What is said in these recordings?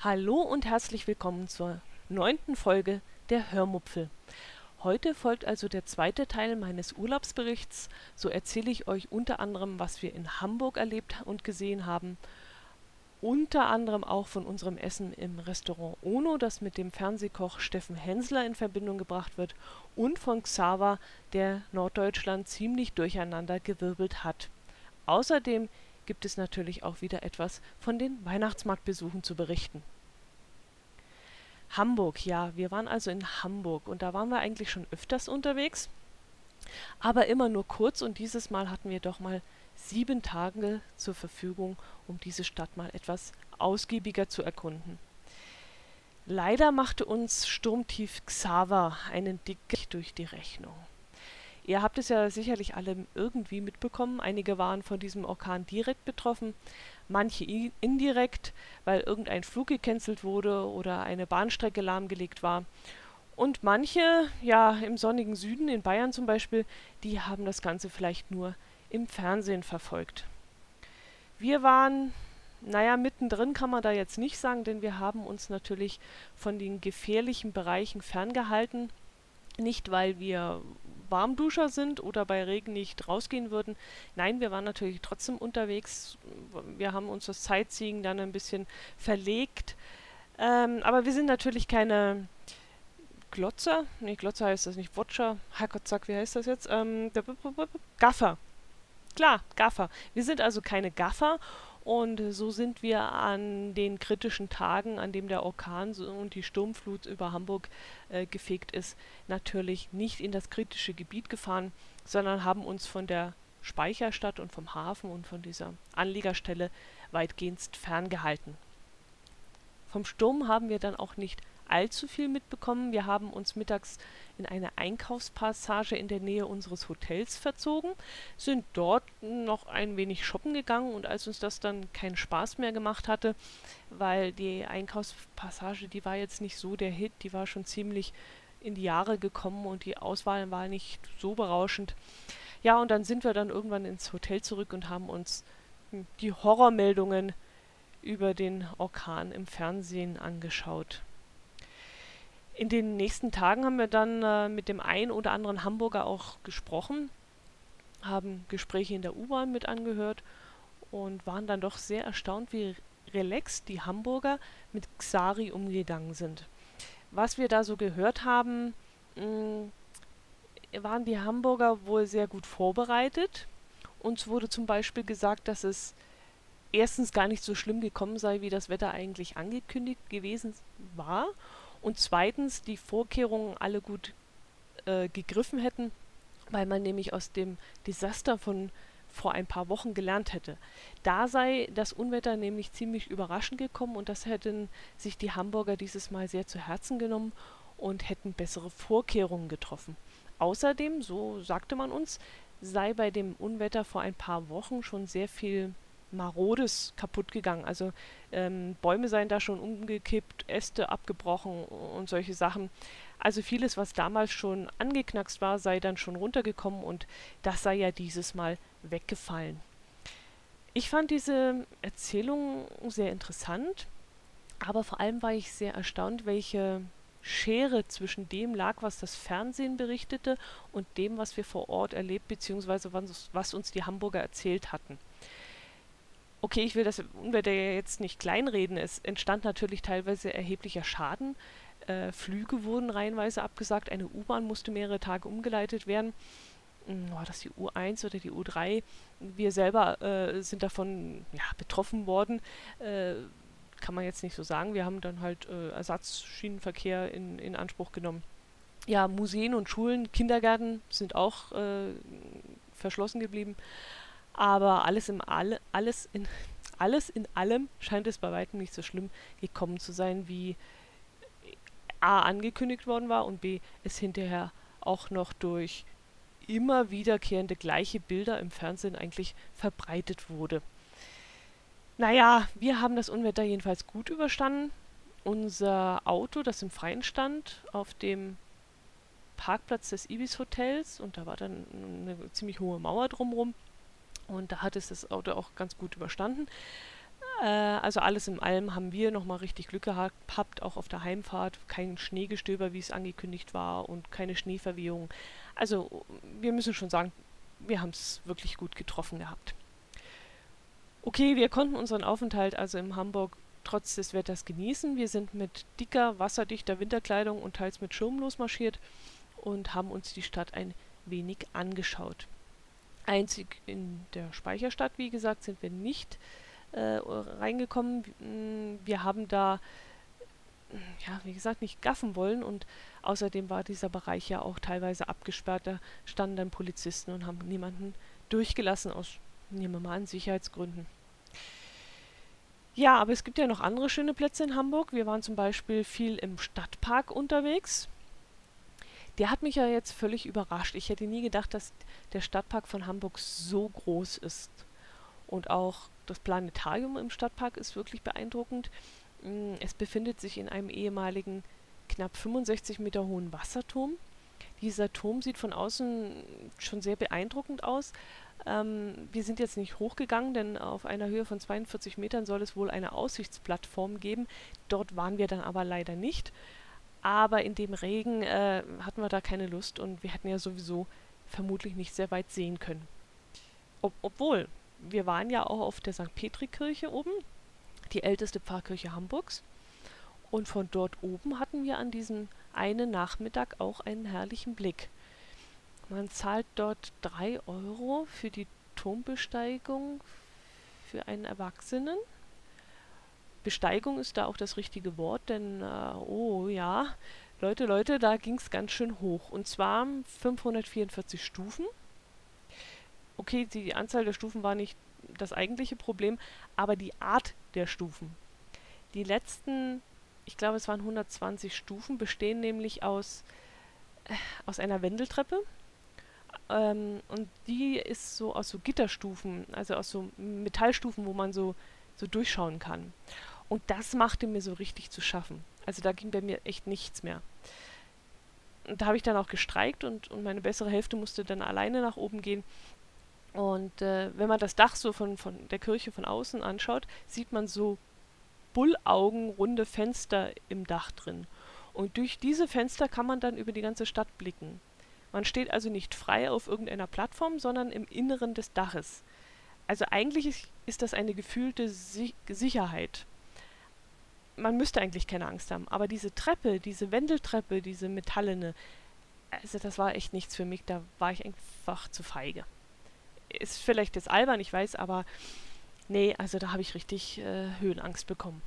Hallo und herzlich willkommen zur neunten Folge der Hörmupfel. Heute folgt also der zweite Teil meines Urlaubsberichts. So erzähle ich euch unter anderem, was wir in Hamburg erlebt und gesehen haben. Unter anderem auch von unserem Essen im Restaurant Ono, das mit dem Fernsehkoch Steffen Hensler in Verbindung gebracht wird, und von Xaver, der Norddeutschland ziemlich durcheinander gewirbelt hat. Außerdem gibt es natürlich auch wieder etwas von den Weihnachtsmarktbesuchen zu berichten. Hamburg, ja, wir waren also in Hamburg und da waren wir eigentlich schon öfters unterwegs, aber immer nur kurz und dieses Mal hatten wir doch mal sieben Tage zur Verfügung, um diese Stadt mal etwas ausgiebiger zu erkunden. Leider machte uns Sturmtief Xaver einen Dick durch die Rechnung. Ihr habt es ja sicherlich alle irgendwie mitbekommen. Einige waren von diesem Orkan direkt betroffen, manche indirekt, weil irgendein Flug gecancelt wurde oder eine Bahnstrecke lahmgelegt war. Und manche, ja, im sonnigen Süden, in Bayern zum Beispiel, die haben das Ganze vielleicht nur im Fernsehen verfolgt. Wir waren, naja, mittendrin kann man da jetzt nicht sagen, denn wir haben uns natürlich von den gefährlichen Bereichen ferngehalten. Nicht, weil wir Warmduscher sind oder bei Regen nicht rausgehen würden. Nein, wir waren natürlich trotzdem unterwegs. Wir haben uns das Sightseeing dann ein bisschen verlegt. Ähm, aber wir sind natürlich keine Glotzer. Nee, Glotzer heißt das nicht. Watcher. Herrgottsack, wie heißt das jetzt? Ähm, Gaffer. Klar, Gaffer. Wir sind also keine Gaffer und so sind wir an den kritischen Tagen, an dem der Orkan und die Sturmflut über Hamburg äh, gefegt ist, natürlich nicht in das kritische Gebiet gefahren, sondern haben uns von der Speicherstadt und vom Hafen und von dieser Anliegerstelle weitgehend ferngehalten. Vom Sturm haben wir dann auch nicht allzu viel mitbekommen. Wir haben uns mittags in eine Einkaufspassage in der Nähe unseres Hotels verzogen, sind dort noch ein wenig shoppen gegangen und als uns das dann keinen Spaß mehr gemacht hatte, weil die Einkaufspassage, die war jetzt nicht so der Hit, die war schon ziemlich in die Jahre gekommen und die Auswahl war nicht so berauschend. Ja, und dann sind wir dann irgendwann ins Hotel zurück und haben uns hm, die Horrormeldungen über den Orkan im Fernsehen angeschaut. In den nächsten Tagen haben wir dann äh, mit dem einen oder anderen Hamburger auch gesprochen, haben Gespräche in der U-Bahn mit angehört und waren dann doch sehr erstaunt, wie relaxed die Hamburger mit Xari umgegangen sind. Was wir da so gehört haben, mh, mm, waren die Hamburger wohl sehr gut vorbereitet. Uns wurde zum Beispiel gesagt, dass es erstens gar nicht so schlimm gekommen sei, wie das Wetter eigentlich angekündigt gewesen war und zweitens die Vorkehrungen alle gut äh, gegriffen hätten, weil man nämlich aus dem Desaster von vor ein paar Wochen gelernt hätte. Da sei das Unwetter nämlich ziemlich überraschend gekommen und das hätten sich die Hamburger dieses Mal sehr zu Herzen genommen und hätten bessere Vorkehrungen getroffen. Außerdem, so sagte man uns, sei bei dem Unwetter vor ein paar Wochen schon sehr viel Marodes kaputt gegangen. Also ähm, Bäume seien da schon umgekippt, Äste abgebrochen und solche Sachen. Also vieles, was damals schon angeknackst war, sei dann schon runtergekommen und das sei ja dieses Mal weggefallen. Ich fand diese Erzählung sehr interessant, aber vor allem war ich sehr erstaunt, welche Schere zwischen dem lag, was das Fernsehen berichtete und dem, was wir vor Ort erlebt bzw. was uns die Hamburger erzählt hatten okay, ich will das Unwetter ja jetzt nicht kleinreden. Es entstand natürlich teilweise erheblicher Schaden. Äh, Flüge wurden reihenweise abgesagt. Eine U-Bahn musste mehrere Tage umgeleitet werden. Hm, war das die U1 oder die U3? Wir selber äh, sind davon ja, betroffen worden. Äh, kann man jetzt nicht so sagen. Wir haben dann halt äh, Ersatzschienenverkehr in, in Anspruch genommen. Ja, Museen und Schulen, Kindergärten sind auch äh, verschlossen geblieben. Aber alles, im Alle, alles, in, alles in allem scheint es bei weitem nicht so schlimm gekommen zu sein, wie A angekündigt worden war und B es hinterher auch noch durch immer wiederkehrende gleiche Bilder im Fernsehen eigentlich verbreitet wurde. Naja, wir haben das Unwetter jedenfalls gut überstanden. Unser Auto, das im Freien stand, auf dem Parkplatz des Ibis Hotels und da war dann eine ziemlich hohe Mauer drumherum und da hat es das Auto auch ganz gut überstanden. Äh, also alles in allem haben wir nochmal richtig Glück gehabt, auch auf der Heimfahrt. Kein Schneegestöber, wie es angekündigt war und keine Schneeverwehung. Also wir müssen schon sagen, wir haben es wirklich gut getroffen gehabt. Okay, wir konnten unseren Aufenthalt also in Hamburg trotz des Wetters genießen. Wir sind mit dicker, wasserdichter Winterkleidung und teils mit Schirm losmarschiert und haben uns die Stadt ein wenig angeschaut. Einzig in der Speicherstadt, wie gesagt, sind wir nicht äh, reingekommen. Mm, wir haben da, ja, wie gesagt, nicht gaffen wollen und außerdem war dieser Bereich ja auch teilweise abgesperrt. Da standen dann Polizisten und haben niemanden durchgelassen aus, nehmen wir mal an, Sicherheitsgründen. Ja, aber es gibt ja noch andere schöne Plätze in Hamburg. Wir waren zum Beispiel viel im Stadtpark unterwegs. Der hat mich ja jetzt völlig überrascht. Ich hätte nie gedacht, dass der Stadtpark von Hamburg so groß ist. Und auch das Planetarium im Stadtpark ist wirklich beeindruckend. Mm, es befindet sich in einem ehemaligen, knapp 65 Meter hohen Wasserturm. Dieser Turm sieht von außen schon sehr beeindruckend aus, ähm, wir sind jetzt nicht hochgegangen, denn auf einer Höhe von 42 Metern soll es wohl eine Aussichtsplattform geben. Dort waren wir dann aber leider nicht. Aber in dem Regen äh, hatten wir da keine Lust und wir hätten ja sowieso vermutlich nicht sehr weit sehen können. Ob obwohl, wir waren ja auch auf der St. Petri-Kirche oben, die älteste Pfarrkirche Hamburgs. Und von dort oben hatten wir an diesem einen Nachmittag auch einen herrlichen Blick. Man zahlt dort 3 Euro für die Turmbesteigung für einen Erwachsenen. Besteigung ist da auch das richtige Wort, denn, äh, oh ja, Leute, Leute, da ging es ganz schön hoch. Und zwar 544 Stufen. Okay, die Anzahl der Stufen war nicht das eigentliche Problem, aber die Art der Stufen. Die letzten, ich glaube es waren 120 Stufen, bestehen nämlich aus, äh, aus einer Wendeltreppe, ähm, und die ist so aus so Gitterstufen, also aus so Metallstufen, wo man so, so durchschauen kann. Und das machte mir so richtig zu schaffen. Also da ging bei mir echt nichts mehr. Und da habe ich dann auch gestreikt und, und meine bessere Hälfte musste dann alleine nach oben gehen. Und äh, wenn man das Dach so von, von der Kirche von außen anschaut, sieht man so bullaugenrunde Fenster im Dach drin. Und durch diese Fenster kann man dann über die ganze Stadt blicken. Man steht also nicht frei auf irgendeiner Plattform, sondern im Inneren des Daches. Also eigentlich ist das eine gefühlte si Sicherheit. Man müsste eigentlich keine Angst haben. Aber diese Treppe, diese Wendeltreppe, diese metallene, also das war echt nichts für mich. Da war ich einfach zu feige. Ist vielleicht jetzt albern, ich weiß, aber nee, also da habe ich richtig äh, Höhenangst bekommen.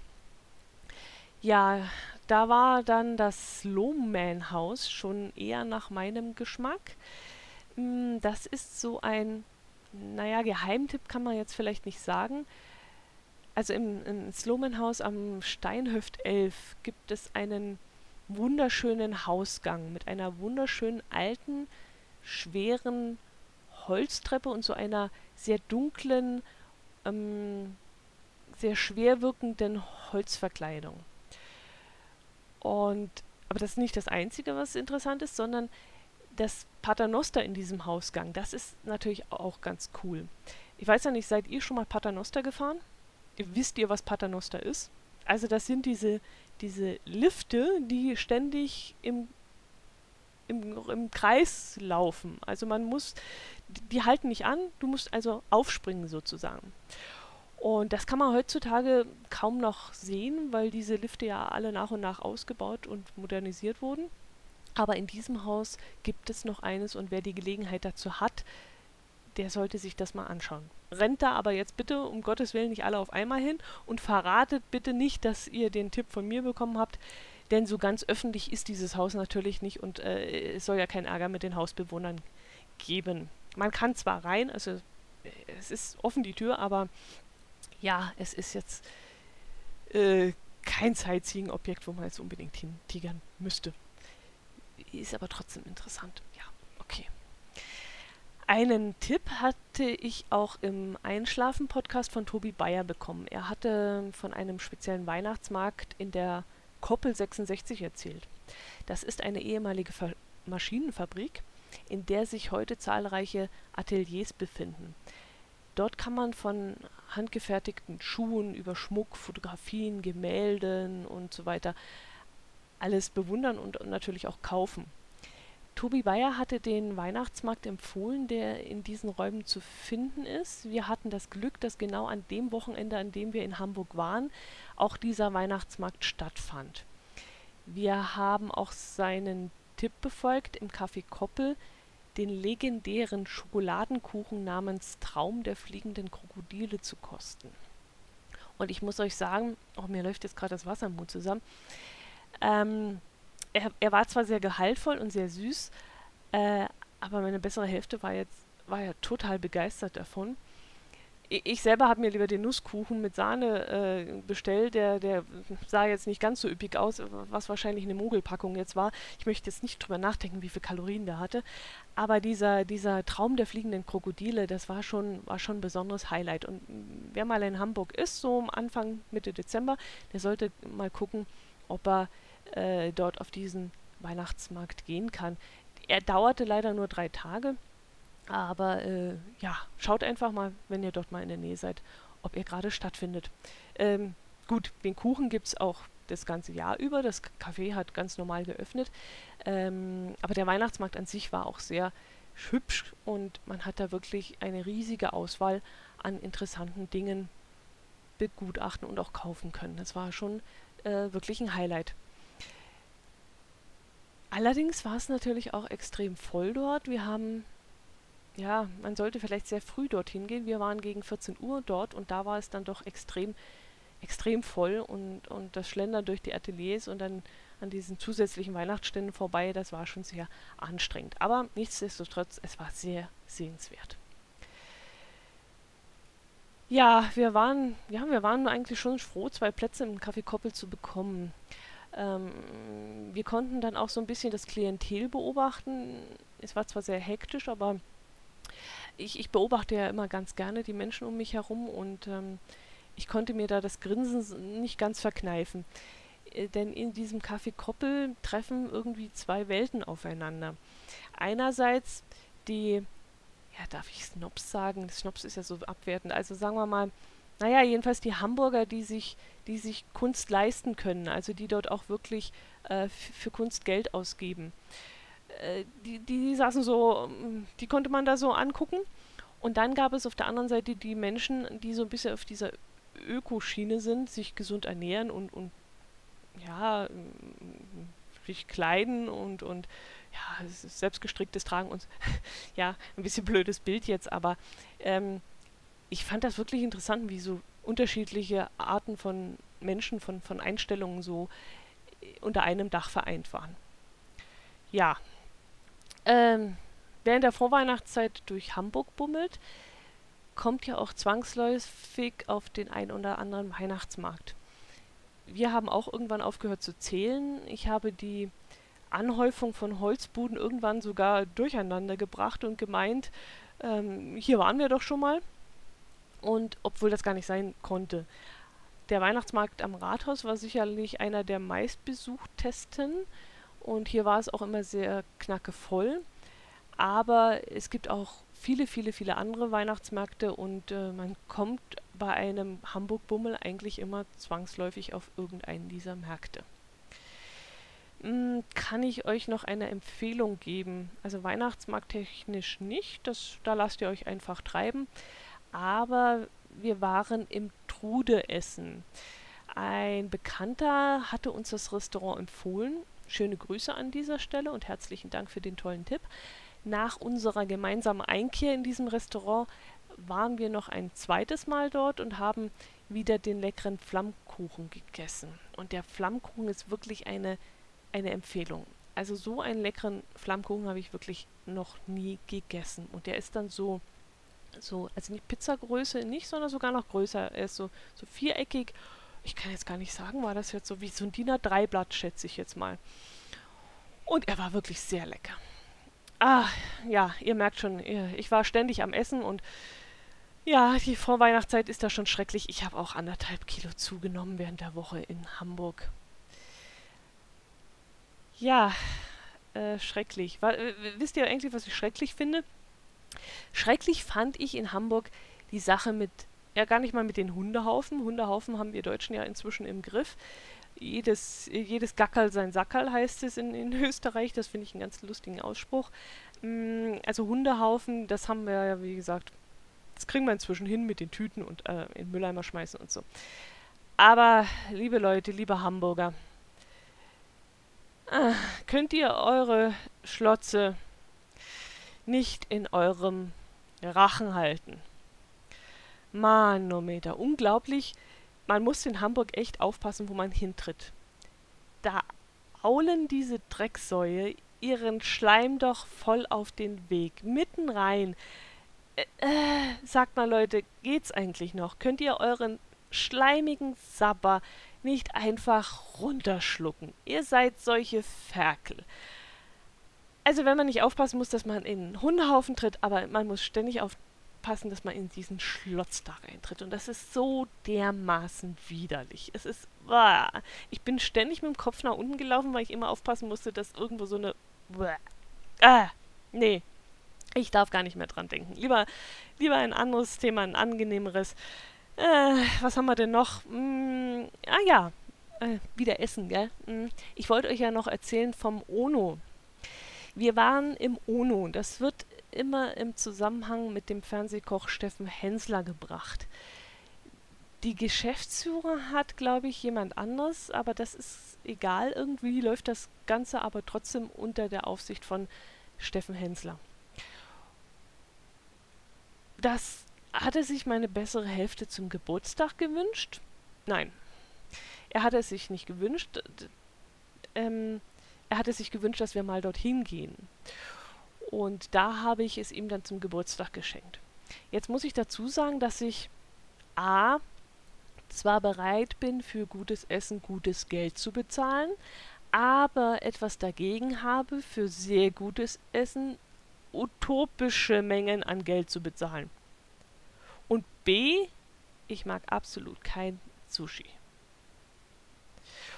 Ja, da war dann das Lohman-Haus schon eher nach meinem Geschmack. Mm, das ist so ein, naja, Geheimtipp kann man jetzt vielleicht nicht sagen. Also im, im Sloman-Haus am Steinhöft 11 gibt es einen wunderschönen Hausgang mit einer wunderschönen alten, schweren Holztreppe und so einer sehr dunklen, ähm, sehr schwer wirkenden Holzverkleidung. Und, aber das ist nicht das Einzige, was interessant ist, sondern das Paternoster in diesem Hausgang, das ist natürlich auch ganz cool. Ich weiß ja nicht, seid ihr schon mal Paternoster gefahren? Wisst ihr, was Paternoster ist? Also das sind diese, diese Lifte, die ständig im, im, im Kreis laufen. Also man muss, die halten nicht an, du musst also aufspringen sozusagen. Und das kann man heutzutage kaum noch sehen, weil diese Lifte ja alle nach und nach ausgebaut und modernisiert wurden. Aber in diesem Haus gibt es noch eines und wer die Gelegenheit dazu hat, der sollte sich das mal anschauen. Rennt da aber jetzt bitte um Gottes Willen nicht alle auf einmal hin und verratet bitte nicht, dass ihr den Tipp von mir bekommen habt, denn so ganz öffentlich ist dieses Haus natürlich nicht und äh, es soll ja keinen Ärger mit den Hausbewohnern geben. Man kann zwar rein, also es ist offen die Tür, aber ja, es ist jetzt äh, kein Sightseeing-Objekt, wo man jetzt unbedingt hintigern müsste. Ist aber trotzdem interessant. Ja, okay. Einen Tipp hatte ich auch im Einschlafen-Podcast von Tobi Bayer bekommen. Er hatte von einem speziellen Weihnachtsmarkt in der Koppel 66 erzählt. Das ist eine ehemalige Ver Maschinenfabrik, in der sich heute zahlreiche Ateliers befinden. Dort kann man von handgefertigten Schuhen über Schmuck, Fotografien, Gemälden und so weiter alles bewundern und natürlich auch kaufen. Tobi Bayer hatte den Weihnachtsmarkt empfohlen, der in diesen Räumen zu finden ist. Wir hatten das Glück, dass genau an dem Wochenende, an dem wir in Hamburg waren, auch dieser Weihnachtsmarkt stattfand. Wir haben auch seinen Tipp befolgt, im Café Koppel den legendären Schokoladenkuchen namens Traum der fliegenden Krokodile zu kosten. Und ich muss euch sagen, oh, mir läuft jetzt gerade das Wasser im Mund zusammen. Ähm, er, er, war zwar sehr gehaltvoll und sehr süß, äh, aber meine bessere Hälfte war jetzt war ja total begeistert davon ich selber habe mir lieber den Nusskuchen mit Sahne äh, bestellt. Der, der sah jetzt nicht ganz so üppig aus, was wahrscheinlich eine Mogelpackung jetzt war. Ich möchte jetzt nicht drüber nachdenken, wie viele Kalorien der hatte. Aber dieser, dieser Traum der fliegenden Krokodile, das war schon, war schon ein besonderes Highlight. Und wer mal in Hamburg ist, so Anfang, Mitte Dezember, der sollte mal gucken, ob er äh, dort auf diesen Weihnachtsmarkt gehen kann. Er dauerte leider nur drei Tage. Aber äh, ja, schaut einfach mal, wenn ihr dort mal in der Nähe seid, ob ihr gerade stattfindet. Ähm, gut, den Kuchen gibt es auch das ganze Jahr über. Das Café hat ganz normal geöffnet. Ähm, aber der Weihnachtsmarkt an sich war auch sehr hübsch und man hat da wirklich eine riesige Auswahl an interessanten Dingen begutachten und auch kaufen können. Das war schon äh, wirklich ein Highlight. Allerdings war es natürlich auch extrem voll dort. Wir haben ja, man sollte vielleicht sehr früh dorthin gehen. Wir waren gegen 14 Uhr dort und da war es dann doch extrem, extrem voll und, und das Schlendern durch die Ateliers und dann an diesen zusätzlichen Weihnachtsständen vorbei, das war schon sehr anstrengend. Aber nichtsdestotrotz, es war sehr sehenswert. Ja, wir waren, ja, wir waren eigentlich schon froh, zwei Plätze im Café Koppel zu bekommen. Ähm, wir konnten dann auch so ein bisschen das Klientel beobachten. Es war zwar sehr hektisch, aber ich, ich beobachte ja immer ganz gerne die Menschen um mich herum und ähm, ich konnte mir da das Grinsen nicht ganz verkneifen. Äh, denn in diesem Café Koppel treffen irgendwie zwei Welten aufeinander. Einerseits die, ja, darf ich Snobs sagen? Snobs ist ja so abwertend. Also sagen wir mal, naja, jedenfalls die Hamburger, die sich, die sich Kunst leisten können, also die dort auch wirklich äh, für Kunst Geld ausgeben. Äh, die, die saßen so, ähm, die konnte man da so angucken. Und dann gab es auf der anderen Seite die Menschen, die so ein bisschen auf dieser Ökoschiene sind, sich gesund ernähren und, und ja, sich kleiden und, und ja, selbstgestricktes Tragen und ja, ein bisschen blödes Bild jetzt, aber ähm, ich fand das wirklich interessant, wie so unterschiedliche Arten von Menschen, von, von Einstellungen so unter einem Dach vereint waren. Ja, ähm, in der Vorweihnachtszeit durch Hamburg bummelt, kommt ja auch zwangsläufig auf den ein oder anderen Weihnachtsmarkt. Wir haben auch irgendwann aufgehört zu zählen. Ich habe die Anhäufung von Holzbuden irgendwann sogar durcheinander gebracht und gemeint, ähm, hier waren wir doch schon mal. Und obwohl das gar nicht sein konnte. Der Weihnachtsmarkt am Rathaus war sicherlich einer der meistbesuchtesten. Und hier war es auch immer sehr knackevoll. Aber es gibt auch viele, viele, viele andere Weihnachtsmärkte und äh, man kommt bei einem Hamburg-Bummel eigentlich immer zwangsläufig auf irgendeinen dieser Märkte. Hm, kann ich euch noch eine Empfehlung geben? Also Weihnachtsmarkttechnisch nicht, das, da lasst ihr euch einfach treiben. Aber wir waren im Trude essen. Ein Bekannter hatte uns das Restaurant empfohlen Schöne Grüße an dieser Stelle und herzlichen Dank für den tollen Tipp. Nach unserer gemeinsamen Einkehr in diesem Restaurant waren wir noch ein zweites Mal dort und haben wieder den leckeren Flammkuchen gegessen. Und der Flammkuchen ist wirklich eine, eine Empfehlung. Also so einen leckeren Flammkuchen habe ich wirklich noch nie gegessen. Und der ist dann so, so, also nicht Pizzagröße nicht, sondern sogar noch größer. Er ist so, so viereckig ich kann jetzt gar nicht sagen, war das jetzt so wie so ein DIN A3-Blatt, schätze ich jetzt mal. Und er war wirklich sehr lecker. Ah, ja, ihr merkt schon, ich war ständig am Essen und ja, die Vorweihnachtszeit ist da schon schrecklich. Ich habe auch anderthalb Kilo zugenommen während der Woche in Hamburg. Ja, äh, schrecklich. War, wisst ihr eigentlich, was ich schrecklich finde? Schrecklich fand ich in Hamburg die Sache mit, ja gar nicht mal mit den Hundehaufen. Hundehaufen haben wir Deutschen ja inzwischen im Griff. Jedes, jedes Gackerl sein Sackerl heißt es in, in Österreich. Das finde ich einen ganz lustigen Ausspruch. Mm, also Hundehaufen, das haben wir ja, wie gesagt, das kriegen wir inzwischen hin mit den Tüten und äh, in Mülleimer schmeißen und so. Aber, liebe Leute, liebe Hamburger, äh, könnt ihr eure Schlotze nicht in eurem Rachen halten? Manometer, unglaublich. Man muss in Hamburg echt aufpassen, wo man hintritt. Da aulen diese Drecksäue ihren Schleim doch voll auf den Weg, mitten rein. Äh, äh, sagt mal Leute, geht's eigentlich noch? Könnt ihr euren schleimigen Sabber nicht einfach runterschlucken? Ihr seid solche Ferkel. Also wenn man nicht aufpassen muss, dass man in einen Hundehaufen tritt, aber man muss ständig aufpassen, dass man in diesen Schlotz da reintritt. Und das ist so dermaßen widerlich. Es ist. Bah. Ich bin ständig mit dem Kopf nach unten gelaufen, weil ich immer aufpassen musste, dass irgendwo so eine. Bah. Ah, nee, ich darf gar nicht mehr dran denken. Lieber, lieber ein anderes Thema, ein angenehmeres. Äh, was haben wir denn noch? Hm, ah ja, äh, wieder Essen, gell? Hm, ich wollte euch ja noch erzählen vom Ono. Wir waren im Ono. Das wird immer im Zusammenhang mit dem Fernsehkoch Steffen Hensler gebracht. Die Geschäftsführer hat, glaube ich, jemand anderes, aber das ist egal. Irgendwie läuft das Ganze aber trotzdem unter der Aufsicht von Steffen Hensler das hatte sich meine bessere Hälfte zum Geburtstag gewünscht. Nein, er hatte es sich nicht gewünscht. Ähm, er hatte sich gewünscht, dass wir mal dorthin gehen. Und da habe ich es ihm dann zum Geburtstag geschenkt. Jetzt muss ich dazu sagen, dass ich A zwar bereit bin, für gutes Essen gutes Geld zu bezahlen, aber etwas dagegen habe, für sehr gutes Essen utopische Mengen an Geld zu bezahlen. Und B, ich mag absolut kein Sushi.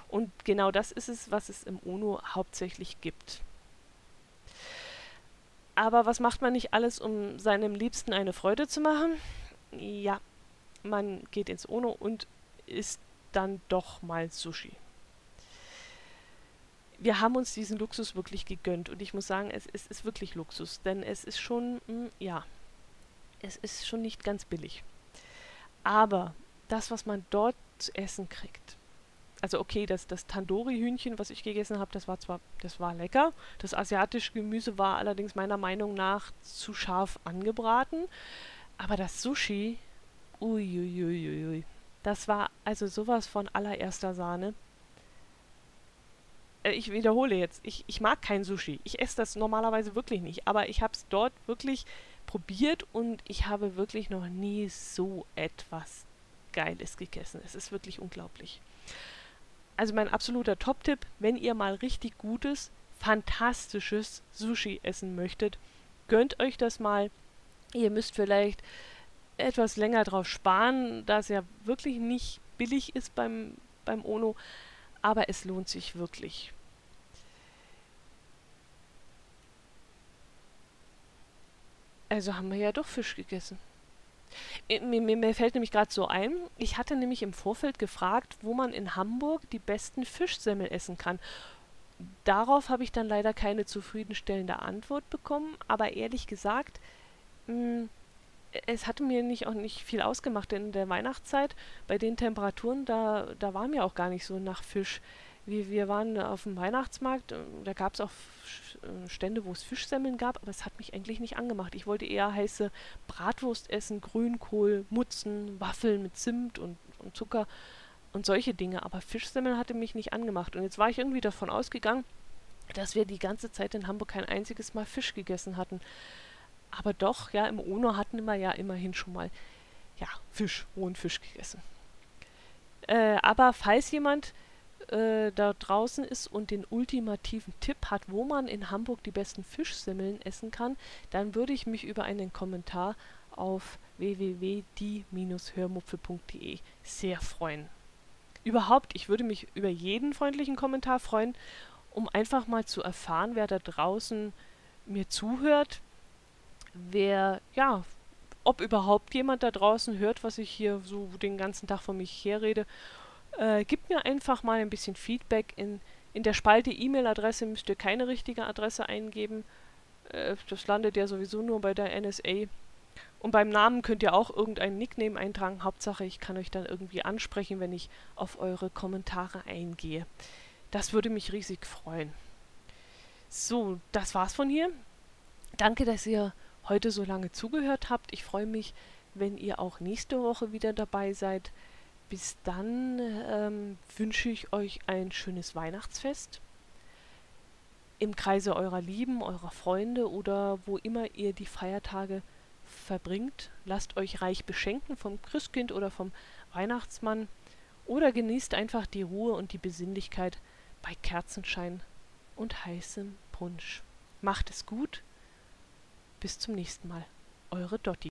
Und genau das ist es, was es im UNO hauptsächlich gibt. Aber was macht man nicht alles, um seinem Liebsten eine Freude zu machen? Ja, man geht ins UNO und isst dann doch mal Sushi wir haben uns diesen Luxus wirklich gegönnt und ich muss sagen, es, es ist wirklich Luxus, denn es ist schon, mh, hm, ja, es ist schon nicht ganz billig. Aber das, was man dort zu essen kriegt, also okay, das, das Tandoori-Hühnchen, was ich gegessen habe, das war zwar, das war lecker. Das asiatische Gemüse war allerdings meiner Meinung nach zu scharf angebraten. Aber das Sushi, uiuiuiui, das war also sowas von allererster Sahne. Äh, ich wiederhole jetzt, ich, ich mag kein Sushi. Ich esse das normalerweise wirklich nicht, aber ich habe es dort wirklich probiert und ich habe wirklich noch nie so etwas Geiles gegessen. Es ist wirklich unglaublich. Also mein absoluter Top-Tipp, wenn ihr mal richtig gutes, fantastisches Sushi essen möchtet, gönnt euch das mal. Ihr müsst vielleicht etwas länger drauf sparen, da es ja wirklich nicht billig ist beim, beim Ono aber es lohnt sich wirklich. Also haben wir ja doch Fisch gegessen. Äh, mir, mir, mir fällt nämlich gerade so ein, ich hatte nämlich im Vorfeld gefragt, wo man in Hamburg die besten Fischsemmel essen kann. Darauf habe ich dann leider keine zufriedenstellende Antwort bekommen, aber ehrlich gesagt, mh, hm, es hatte mir nicht auch nicht viel ausgemacht, denn in der Weihnachtszeit, bei den Temperaturen, da, da war mir auch gar nicht so nach Fisch. Wir, wir waren auf dem Weihnachtsmarkt, äh, da gab es auch äh, Stände, wo es Fischsemmeln gab, aber es hat mich eigentlich nicht angemacht. Ich wollte eher heiße Bratwurst essen, Grünkohl, Mutzen, Waffeln mit Zimt und, und Zucker und solche Dinge, aber Fischsemmeln hatte mich nicht angemacht. Und jetzt war ich irgendwie davon ausgegangen, dass wir die ganze Zeit in Hamburg kein einziges Mal Fisch gegessen hatten. Aber doch, ja, im UNO hatten wir ja immerhin schon mal, ja, Fisch, rohen Fisch gegessen. Äh, aber falls jemand äh, da draußen ist und den ultimativen Tipp hat, wo man in Hamburg die besten Fischsemmeln essen kann, dann würde ich mich über einen Kommentar auf www.die-hörmupfe.de sehr freuen. Überhaupt, ich würde mich über jeden freundlichen Kommentar freuen um einfach mal zu erfahren, wer da draußen mir zuhört, wer, ja, ob überhaupt jemand da draußen hört, was ich hier so den ganzen Tag von mich herrede. Äh, gebt mir einfach mal ein bisschen Feedback. In, in der Spalte E-Mail-Adresse müsst ihr keine richtige Adresse eingeben. Äh, das landet ja sowieso nur bei der NSA. Und beim Namen könnt ihr auch irgendeinen Nickname eintragen. Hauptsache, ich kann euch dann irgendwie ansprechen, wenn ich auf eure Kommentare eingehe. Das würde mich riesig freuen. So, das war's von hier. Danke, dass ihr heute so lange zugehört habt. Ich freue mich, wenn ihr auch nächste Woche wieder dabei seid. Bis dann ähm, wünsche ich euch ein schönes Weihnachtsfest im Kreise eurer Lieben, eurer Freunde oder wo immer ihr die Feiertage verbringt. Lasst euch reich beschenken vom Christkind oder vom Weihnachtsmann oder genießt einfach die Ruhe und die Besinnlichkeit bei Kerzenschein und heißem Punsch. Macht es gut. Bis zum nächsten Mal. Eure Dotti.